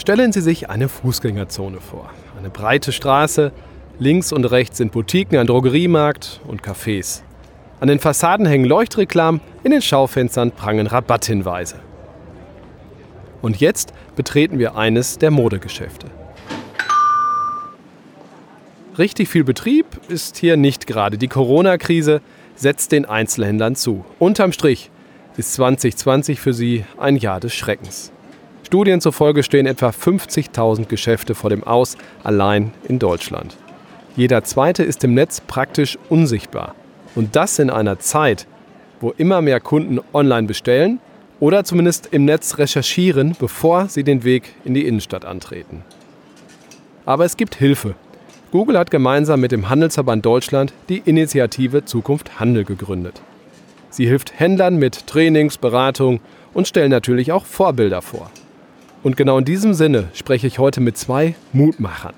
Stellen Sie sich eine Fußgängerzone vor. Eine breite Straße, links und rechts sind Boutiquen, ein Drogeriemarkt und Cafés. An den Fassaden hängen Leuchtreklamen, in den Schaufenstern prangen Rabatthinweise. Und jetzt betreten wir eines der Modegeschäfte. Richtig viel Betrieb ist hier nicht gerade. Die Corona-Krise setzt den Einzelhändlern zu. Unterm Strich ist 2020 für sie ein Jahr des Schreckens. Studien zufolge stehen etwa 50.000 Geschäfte vor dem Aus, allein in Deutschland. Jeder zweite ist im Netz praktisch unsichtbar. Und das in einer Zeit, wo immer mehr Kunden online bestellen oder zumindest im Netz recherchieren, bevor sie den Weg in die Innenstadt antreten. Aber es gibt Hilfe. Google hat gemeinsam mit dem Handelsverband Deutschland die Initiative Zukunft Handel gegründet. Sie hilft Händlern mit Trainings, Beratung und stellt natürlich auch Vorbilder vor. Und genau in diesem Sinne spreche ich heute mit zwei Mutmachern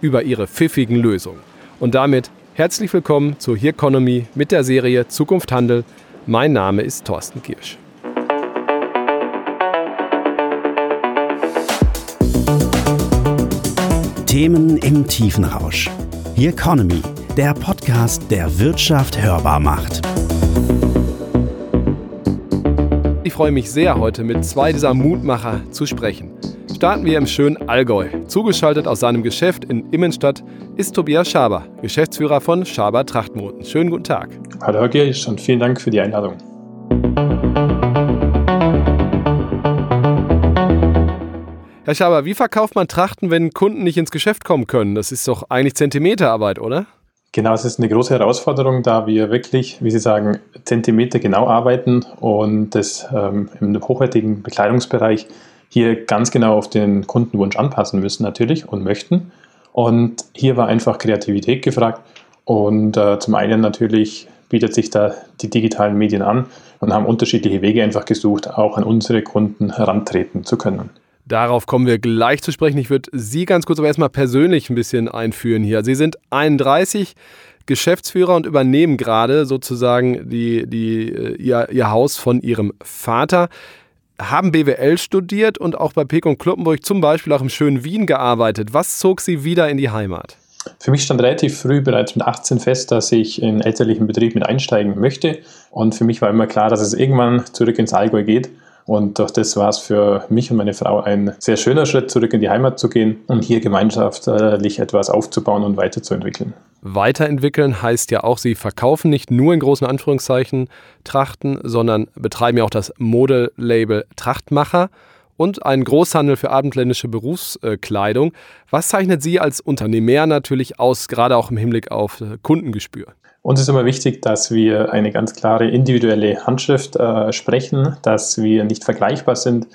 über ihre pfiffigen Lösungen. Und damit herzlich willkommen zur Here Economy mit der Serie Zukunft Handel. Mein Name ist Thorsten Kirsch. Themen im tiefen Rausch. Here Economy, der Podcast, der Wirtschaft hörbar macht. Ich freue mich sehr, heute mit zwei dieser Mutmacher zu sprechen. Starten wir im schönen Allgäu. Zugeschaltet aus seinem Geschäft in Immenstadt ist Tobias Schaber, Geschäftsführer von Schaber Trachtmoden. Schönen guten Tag. Hallo Herr Giersch und vielen Dank für die Einladung. Herr Schaber, wie verkauft man Trachten, wenn Kunden nicht ins Geschäft kommen können? Das ist doch eigentlich Zentimeterarbeit, oder? Genau, es ist eine große Herausforderung, da wir wirklich, wie Sie sagen, Zentimeter genau arbeiten und das ähm, im hochwertigen Bekleidungsbereich hier ganz genau auf den Kundenwunsch anpassen müssen natürlich und möchten. Und hier war einfach Kreativität gefragt und äh, zum einen natürlich bietet sich da die digitalen Medien an und haben unterschiedliche Wege einfach gesucht, auch an unsere Kunden herantreten zu können. Darauf kommen wir gleich zu sprechen. Ich würde Sie ganz kurz aber erstmal persönlich ein bisschen einführen hier. Sie sind 31, Geschäftsführer und übernehmen gerade sozusagen die, die, äh, ihr, ihr Haus von Ihrem Vater. Haben BWL studiert und auch bei Pek und Kloppenburg zum Beispiel auch im schönen Wien gearbeitet. Was zog Sie wieder in die Heimat? Für mich stand relativ früh, bereits mit 18 fest, dass ich in elterlichen Betrieb mit einsteigen möchte. Und für mich war immer klar, dass es irgendwann zurück ins Allgäu geht. Und durch das war es für mich und meine Frau ein sehr schöner Schritt, zurück in die Heimat zu gehen und hier gemeinschaftlich etwas aufzubauen und weiterzuentwickeln. Weiterentwickeln heißt ja auch, Sie verkaufen nicht nur in großen Anführungszeichen Trachten, sondern betreiben ja auch das Modelabel Trachtmacher und einen Großhandel für abendländische Berufskleidung. Was zeichnet Sie als Unternehmer natürlich aus, gerade auch im Hinblick auf Kundengespür? Uns ist immer wichtig, dass wir eine ganz klare individuelle Handschrift äh, sprechen, dass wir nicht vergleichbar sind.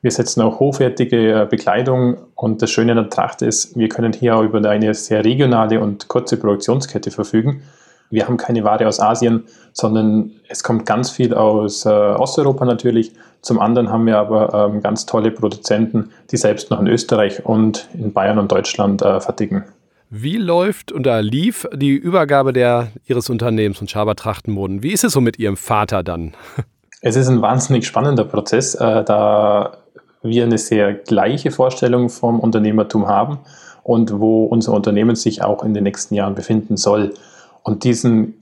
Wir setzen auch hochwertige äh, Bekleidung und das Schöne an der Tracht ist, wir können hier auch über eine sehr regionale und kurze Produktionskette verfügen. Wir haben keine Ware aus Asien, sondern es kommt ganz viel aus äh, Osteuropa natürlich. Zum anderen haben wir aber ähm, ganz tolle Produzenten, die selbst noch in Österreich und in Bayern und Deutschland äh, fertigen. Wie läuft oder lief die Übergabe der, Ihres Unternehmens von Schaber Trachtenmoden? Wie ist es so mit Ihrem Vater dann? Es ist ein wahnsinnig spannender Prozess, äh, da wir eine sehr gleiche Vorstellung vom Unternehmertum haben und wo unser Unternehmen sich auch in den nächsten Jahren befinden soll. Und diesen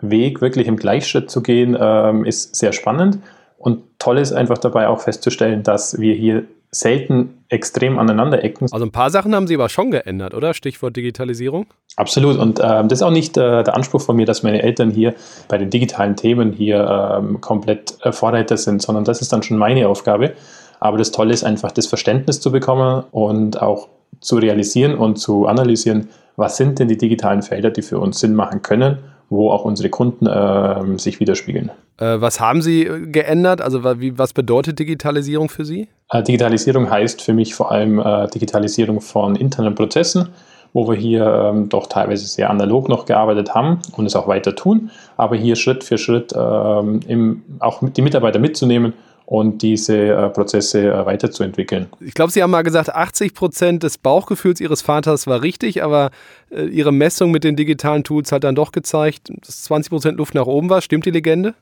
Weg wirklich im Gleichschritt zu gehen, ähm, ist sehr spannend. Und toll ist einfach dabei auch festzustellen, dass wir hier selten extrem aneinander ecken. Also ein paar Sachen haben Sie aber schon geändert, oder? Stichwort Digitalisierung? Absolut. Und äh, das ist auch nicht äh, der Anspruch von mir, dass meine Eltern hier bei den digitalen Themen hier ähm, komplett äh, Vorreiter sind, sondern das ist dann schon meine Aufgabe. Aber das Tolle ist einfach, das Verständnis zu bekommen und auch zu realisieren und zu analysieren, was sind denn die digitalen Felder, die für uns Sinn machen können wo auch unsere Kunden äh, sich widerspiegeln. Äh, was haben Sie geändert? Also wie, was bedeutet Digitalisierung für Sie? Äh, Digitalisierung heißt für mich vor allem äh, Digitalisierung von internen Prozessen, wo wir hier ähm, doch teilweise sehr analog noch gearbeitet haben und es auch weiter tun, aber hier Schritt für Schritt ähm, im, auch die Mitarbeiter mitzunehmen und diese äh, Prozesse äh, weiterzuentwickeln. Ich glaube, Sie haben mal gesagt, 80 Prozent des Bauchgefühls Ihres Vaters war richtig, aber äh, Ihre Messung mit den digitalen Tools hat dann doch gezeigt, dass 20 Prozent Luft nach oben war. Stimmt die Legende?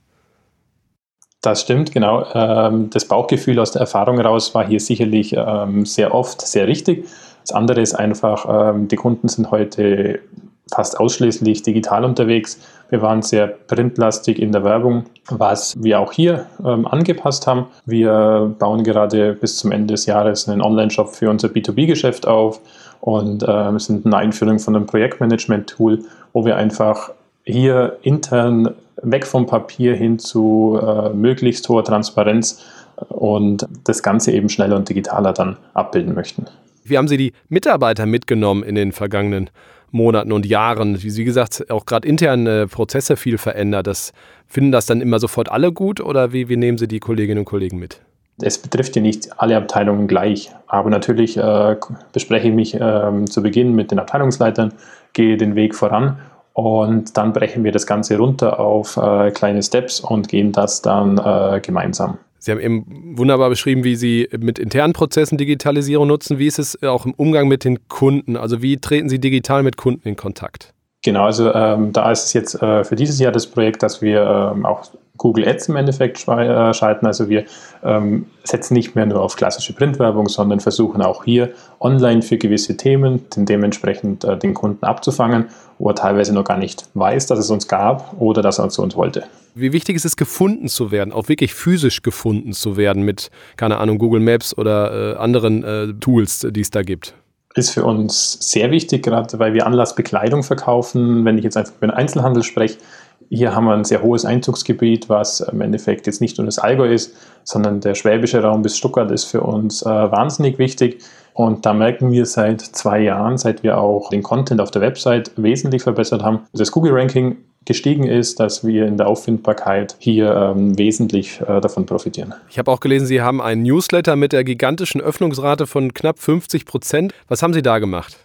Das stimmt, genau. Ähm, das Bauchgefühl aus der Erfahrung heraus war hier sicherlich ähm, sehr oft sehr richtig. Das andere ist einfach, ähm, die Kunden sind heute fast ausschließlich digital unterwegs. Wir waren sehr printlastig in der Werbung, was wir auch hier ähm, angepasst haben. Wir bauen gerade bis zum Ende des Jahres einen Online-Shop für unser B2B-Geschäft auf und ähm, sind eine Einführung von einem Projektmanagement-Tool, wo wir einfach hier intern weg vom Papier hin zu äh, möglichst hoher Transparenz und das Ganze eben schneller und digitaler dann abbilden möchten. Wie haben Sie die Mitarbeiter mitgenommen in den vergangenen Monaten und Jahren? Wie gesagt, auch gerade interne Prozesse viel verändert. Das, finden das dann immer sofort alle gut oder wie, wie nehmen Sie die Kolleginnen und Kollegen mit? Es betrifft ja nicht alle Abteilungen gleich, aber natürlich äh, bespreche ich mich äh, zu Beginn mit den Abteilungsleitern, gehe den Weg voran und dann brechen wir das Ganze runter auf äh, kleine Steps und gehen das dann äh, gemeinsam. Sie haben eben wunderbar beschrieben, wie Sie mit internen Prozessen Digitalisierung nutzen. Wie ist es auch im Umgang mit den Kunden? Also wie treten Sie digital mit Kunden in Kontakt? Genau, also ähm, da ist es jetzt äh, für dieses Jahr das Projekt, dass wir ähm, auch Google Ads im Endeffekt äh, schalten. Also wir ähm, setzen nicht mehr nur auf klassische Printwerbung, sondern versuchen auch hier online für gewisse Themen den dementsprechend äh, den Kunden abzufangen, wo er teilweise noch gar nicht weiß, dass es uns gab oder dass er zu uns wollte. Wie wichtig ist es, gefunden zu werden, auch wirklich physisch gefunden zu werden mit, keine Ahnung, Google Maps oder äh, anderen äh, Tools, die es da gibt? Ist für uns sehr wichtig, gerade weil wir Anlassbekleidung verkaufen. Wenn ich jetzt einfach über den Einzelhandel spreche, hier haben wir ein sehr hohes Einzugsgebiet, was im Endeffekt jetzt nicht nur das Allgäu ist, sondern der schwäbische Raum bis Stuttgart ist für uns äh, wahnsinnig wichtig. Und da merken wir seit zwei Jahren, seit wir auch den Content auf der Website wesentlich verbessert haben, das Google-Ranking gestiegen ist, dass wir in der Auffindbarkeit hier ähm, wesentlich äh, davon profitieren. Ich habe auch gelesen, Sie haben einen Newsletter mit der gigantischen Öffnungsrate von knapp 50 Prozent. Was haben Sie da gemacht?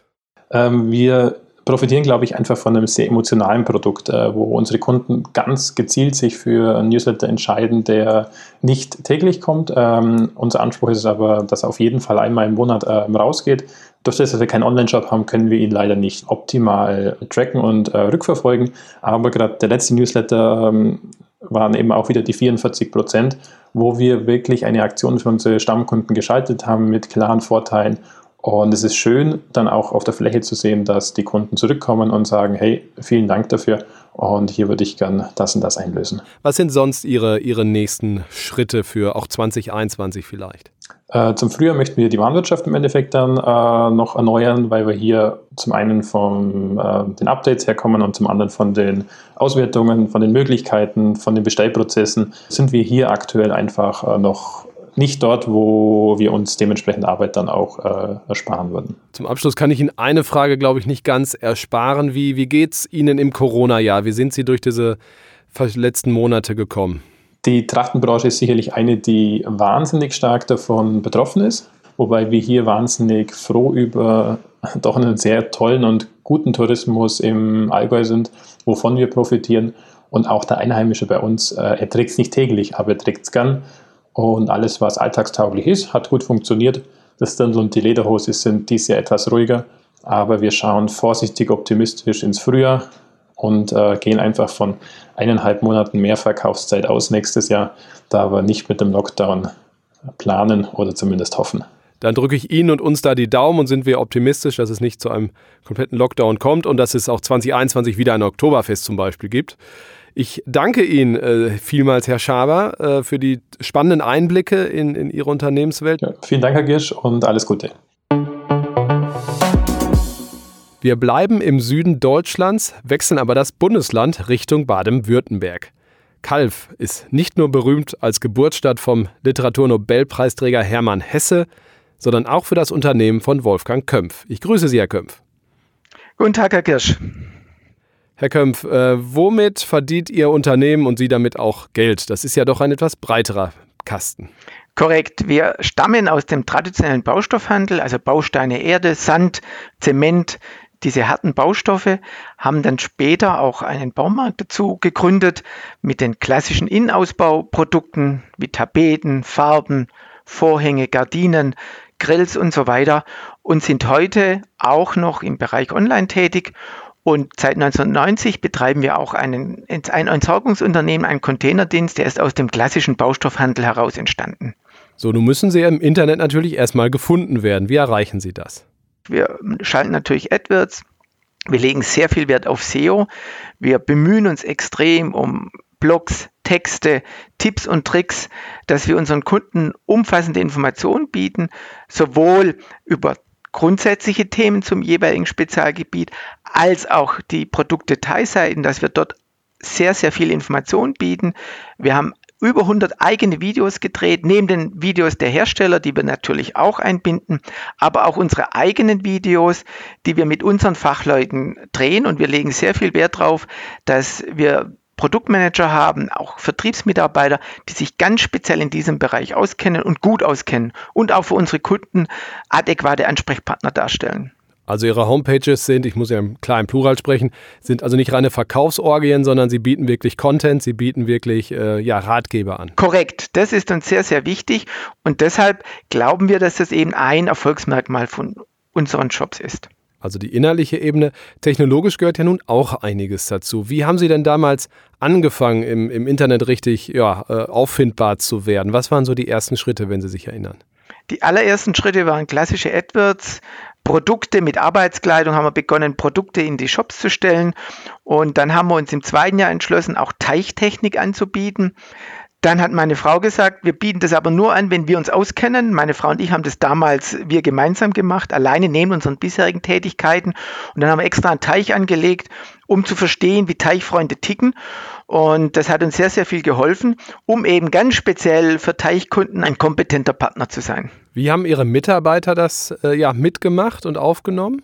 Ähm, wir profitieren, glaube ich, einfach von einem sehr emotionalen Produkt, äh, wo unsere Kunden ganz gezielt sich für einen Newsletter entscheiden, der nicht täglich kommt. Ähm, unser Anspruch ist aber, dass er auf jeden Fall einmal im Monat äh, rausgeht. Durch das, dass wir keinen Online-Shop haben, können wir ihn leider nicht optimal tracken und äh, rückverfolgen. Aber gerade der letzte Newsletter ähm, waren eben auch wieder die 44 Prozent, wo wir wirklich eine Aktion für unsere Stammkunden geschaltet haben mit klaren Vorteilen und es ist schön, dann auch auf der Fläche zu sehen, dass die Kunden zurückkommen und sagen, hey, vielen Dank dafür und hier würde ich gern das und das einlösen. Was sind sonst Ihre, Ihre nächsten Schritte für auch 2021 vielleicht? Äh, zum Frühjahr möchten wir die Warenwirtschaft im Endeffekt dann äh, noch erneuern, weil wir hier zum einen von äh, den Updates herkommen und zum anderen von den Auswertungen, von den Möglichkeiten, von den Bestellprozessen, sind wir hier aktuell einfach äh, noch nicht dort, wo wir uns dementsprechend Arbeit dann auch äh, ersparen würden. Zum Abschluss kann ich Ihnen eine Frage, glaube ich, nicht ganz ersparen. Wie, wie geht es Ihnen im Corona-Jahr? Wie sind Sie durch diese letzten Monate gekommen? Die Trachtenbranche ist sicherlich eine, die wahnsinnig stark davon betroffen ist, wobei wir hier wahnsinnig froh über doch einen sehr tollen und guten Tourismus im Allgäu sind, wovon wir profitieren. Und auch der Einheimische bei uns, äh, er trägt es nicht täglich, aber er trägt es gern. Und alles, was alltagstauglich ist, hat gut funktioniert. Das Dirndl und die Lederhose sind dies Jahr etwas ruhiger, aber wir schauen vorsichtig optimistisch ins Frühjahr und äh, gehen einfach von eineinhalb Monaten mehr Verkaufszeit aus nächstes Jahr, da wir nicht mit dem Lockdown planen oder zumindest hoffen. Dann drücke ich Ihnen und uns da die Daumen und sind wir optimistisch, dass es nicht zu einem kompletten Lockdown kommt und dass es auch 2021 wieder ein Oktoberfest zum Beispiel gibt. Ich danke Ihnen äh, vielmals, Herr Schaber, äh, für die spannenden Einblicke in, in Ihre Unternehmenswelt. Ja, vielen Dank, Herr Girsch, und alles Gute. Wir bleiben im Süden Deutschlands, wechseln aber das Bundesland Richtung Baden-Württemberg. Kalf ist nicht nur berühmt als Geburtsstadt vom Literaturnobelpreisträger Hermann Hesse, sondern auch für das Unternehmen von Wolfgang Kömpf. Ich grüße Sie, Herr Kömpf. Guten Tag, Herr Kirsch. Herr Kömpf, äh, womit verdient Ihr Unternehmen und Sie damit auch Geld? Das ist ja doch ein etwas breiterer Kasten. Korrekt. Wir stammen aus dem traditionellen Baustoffhandel, also Bausteine, Erde, Sand, Zement, diese harten Baustoffe, haben dann später auch einen Baumarkt dazu gegründet mit den klassischen Innenausbauprodukten wie Tapeten, Farben, Vorhänge, Gardinen, Grills und so weiter und sind heute auch noch im Bereich Online tätig Und seit 1990 betreiben wir auch einen, ein Entsorgungsunternehmen, einen Containerdienst, der ist aus dem klassischen Baustoffhandel heraus entstanden. So, nun müssen Sie im Internet natürlich erstmal gefunden werden. Wie erreichen Sie das? Wir schalten natürlich AdWords. Wir legen sehr viel Wert auf SEO. Wir bemühen uns extrem um Blogs, Texte, Tipps und Tricks, dass wir unseren Kunden umfassende Informationen bieten, sowohl über grundsätzliche Themen zum jeweiligen Spezialgebiet, als auch die Produktdetailseiten, dass wir dort sehr, sehr viel Information bieten. Wir haben über 100 eigene Videos gedreht, neben den Videos der Hersteller, die wir natürlich auch einbinden, aber auch unsere eigenen Videos, die wir mit unseren Fachleuten drehen und wir legen sehr viel Wert darauf, dass wir Produktmanager haben, auch Vertriebsmitarbeiter, die sich ganz speziell in diesem Bereich auskennen und gut auskennen und auch für unsere Kunden adäquate Ansprechpartner darstellen. Also Ihre Homepages sind, ich muss ja im kleinen Plural sprechen, sind also nicht reine Verkaufsorgien, sondern Sie bieten wirklich Content, Sie bieten wirklich äh, ja, Ratgeber an. Korrekt, das ist uns sehr, sehr wichtig und deshalb glauben wir, dass das eben ein Erfolgsmerkmal von unseren Shops ist also die innerliche Ebene. Technologisch gehört ja nun auch einiges dazu. Wie haben Sie denn damals angefangen, im, im Internet richtig ja, äh, auffindbar zu werden? Was waren so die ersten Schritte, wenn Sie sich erinnern? Die allerersten Schritte waren klassische AdWords, Produkte mit Arbeitskleidung haben wir begonnen, Produkte in die Shops zu stellen. Und dann haben wir uns im zweiten Jahr entschlossen, auch Teichtechnik anzubieten. Dann hat meine Frau gesagt, wir bieten das aber nur an, wenn wir uns auskennen. Meine Frau und ich haben das damals wir gemeinsam gemacht, alleine neben unseren bisherigen Tätigkeiten. Und dann haben wir extra einen Teich angelegt, um zu verstehen, wie Teichfreunde ticken. Und das hat uns sehr, sehr viel geholfen, um eben ganz speziell für Teichkunden ein kompetenter Partner zu sein. Wie haben Ihre Mitarbeiter das äh, ja, mitgemacht und aufgenommen?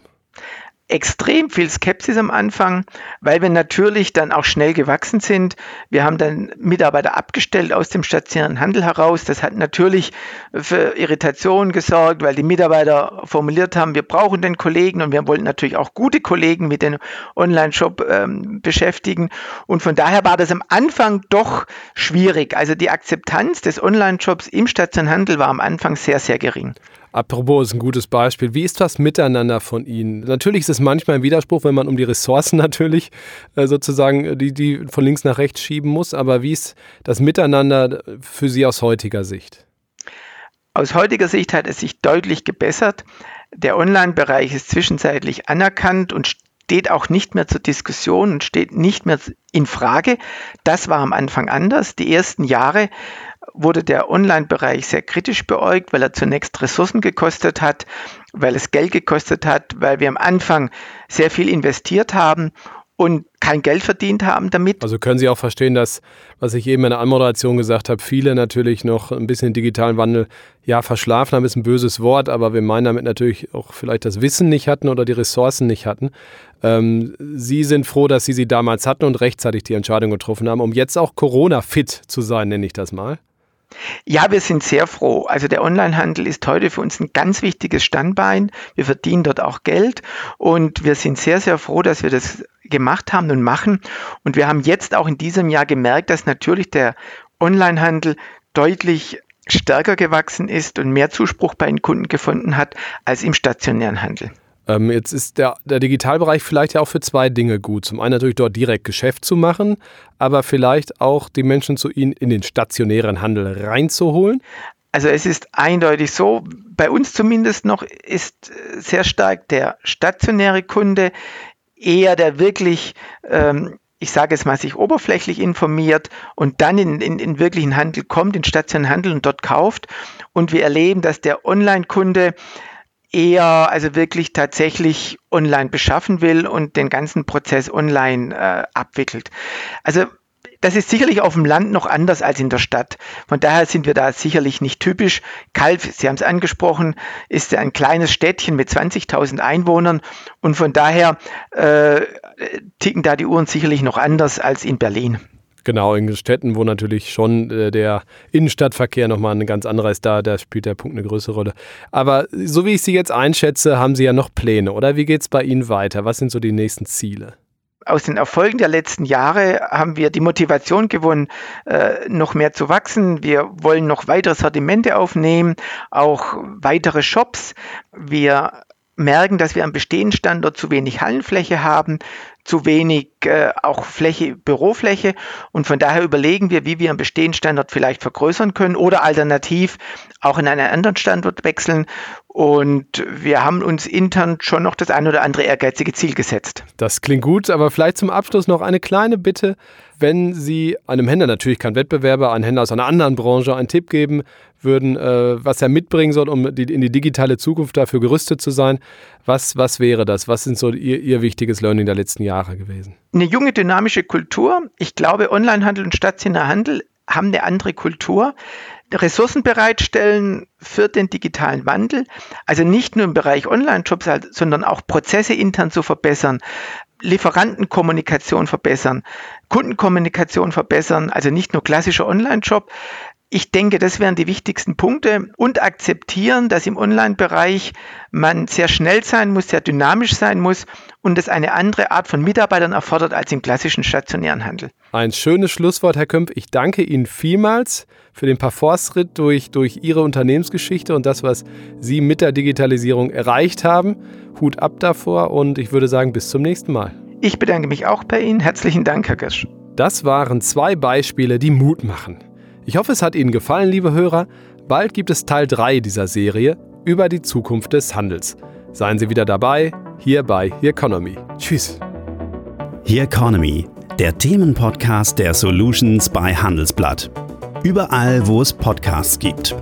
Extrem viel Skepsis am Anfang, weil wir natürlich dann auch schnell gewachsen sind. Wir haben dann Mitarbeiter abgestellt aus dem stationären Handel heraus. Das hat natürlich für Irritationen gesorgt, weil die Mitarbeiter formuliert haben, wir brauchen den Kollegen und wir wollten natürlich auch gute Kollegen mit dem Online-Shop ähm, beschäftigen. Und von daher war das am Anfang doch schwierig. Also die Akzeptanz des Online-Shops im stationären Handel war am Anfang sehr, sehr gering. Apropos ist ein gutes Beispiel. Wie ist das Miteinander von Ihnen? Natürlich ist es manchmal ein Widerspruch, wenn man um die Ressourcen natürlich äh, sozusagen die, die von links nach rechts schieben muss. Aber wie ist das Miteinander für Sie aus heutiger Sicht? Aus heutiger Sicht hat es sich deutlich gebessert. Der Online-Bereich ist zwischenzeitlich anerkannt und steht auch nicht mehr zur Diskussion und steht nicht mehr in Frage. Das war am Anfang anders. Die ersten Jahre wurde der Online-Bereich sehr kritisch beäugt, weil er zunächst Ressourcen gekostet hat, weil es Geld gekostet hat, weil wir am Anfang sehr viel investiert haben und kein Geld verdient haben damit. Also können Sie auch verstehen, dass, was ich eben in der Anmoderation gesagt habe, viele natürlich noch ein bisschen den digitalen Wandel, ja, verschlafen haben, ist ein böses Wort, aber wir meinen damit natürlich auch vielleicht das Wissen nicht hatten oder die Ressourcen nicht hatten. Ähm, Sie sind froh, dass Sie sie damals hatten und rechtzeitig die Entscheidung getroffen haben, um jetzt auch Corona-fit zu sein, nenne ich das mal. Ja, wir sind sehr froh. Also der Onlinehandel ist heute für uns ein ganz wichtiges Standbein. Wir verdienen dort auch Geld und wir sind sehr, sehr froh, dass wir das gemacht haben und machen. Und wir haben jetzt auch in diesem Jahr gemerkt, dass natürlich der Onlinehandel deutlich stärker gewachsen ist und mehr Zuspruch bei den Kunden gefunden hat als im stationären Handel. Ähm, jetzt ist der, der Digitalbereich vielleicht ja auch für zwei Dinge gut. Zum einen natürlich dort direkt Geschäft zu machen, aber vielleicht auch die Menschen zu ihnen in den stationären Handel reinzuholen. Also es ist eindeutig so, bei uns zumindest noch ist sehr stark der stationäre Kunde eher der wirklich ähm, ich sage es mal, sich oberflächlich informiert und dann in, in, in wirklichen Handel kommt, in stationären Handel und dort kauft. Und wir erleben, dass der Online-Kunde eher also wirklich tatsächlich online beschaffen will und den ganzen Prozess online äh, abwickelt. Also das ist sicherlich auf dem Land noch anders als in der Stadt. Von daher sind wir da sicherlich nicht typisch. Kalf, Sie haben es angesprochen, ist ein kleines Städtchen mit 20.000 Einwohnern und von daher äh, ticken da die Uhren sicherlich noch anders als in Berlin. Genau, in Städten, wo natürlich schon äh, der Innenstadtverkehr nochmal ein ganz anderer ist, da, da spielt der Punkt eine größere Rolle. Aber so wie ich Sie jetzt einschätze, haben Sie ja noch Pläne, oder? Wie geht es bei Ihnen weiter? Was sind so die nächsten Ziele? Aus den Erfolgen der letzten Jahre haben wir die Motivation gewonnen, äh, noch mehr zu wachsen. Wir wollen noch weitere Sortimente aufnehmen, auch weitere Shops. Wir merken, dass wir am bestehenden Standort zu wenig Hallenfläche haben, zu wenig äh, auch Fläche, Bürofläche und von daher überlegen wir, wie wir am bestehenden Standort vielleicht vergrößern können oder alternativ auch in einen anderen Standort wechseln und wir haben uns intern schon noch das ein oder andere ehrgeizige Ziel gesetzt. Das klingt gut, aber vielleicht zum Abschluss noch eine kleine Bitte. Wenn Sie einem Händler, natürlich kein Wettbewerber, einem Händler aus einer anderen Branche einen Tipp geben würden, äh, was er mitbringen soll, um die, in die digitale Zukunft dafür gerüstet zu sein, was, was wäre das? Was sind so Ihr, Ihr wichtiges Learning der letzten Jahre gewesen? Eine junge, dynamische Kultur. Ich glaube, Onlinehandel und stationärer Handel haben eine andere Kultur. Ressourcen bereitstellen für den digitalen Wandel, also nicht nur im Bereich Online-Jobs, sondern auch Prozesse intern zu verbessern, Lieferantenkommunikation verbessern, Kundenkommunikation verbessern, also nicht nur klassischer Online-Job. Ich denke, das wären die wichtigsten Punkte und akzeptieren, dass im Online-Bereich man sehr schnell sein muss, sehr dynamisch sein muss und es eine andere Art von Mitarbeitern erfordert als im klassischen stationären Handel. Ein schönes Schlusswort, Herr Kömp. Ich danke Ihnen vielmals für den Parforce-Ritt durch, durch Ihre Unternehmensgeschichte und das, was Sie mit der Digitalisierung erreicht haben. Hut ab davor und ich würde sagen, bis zum nächsten Mal. Ich bedanke mich auch bei Ihnen. Herzlichen Dank, Herr Gösch. Das waren zwei Beispiele, die Mut machen. Ich hoffe, es hat Ihnen gefallen, liebe Hörer. Bald gibt es Teil 3 dieser Serie über die Zukunft des Handels. Seien Sie wieder dabei, hier bei The Economy. Tschüss. The Economy, der Themenpodcast der Solutions bei Handelsblatt. Überall, wo es Podcasts gibt.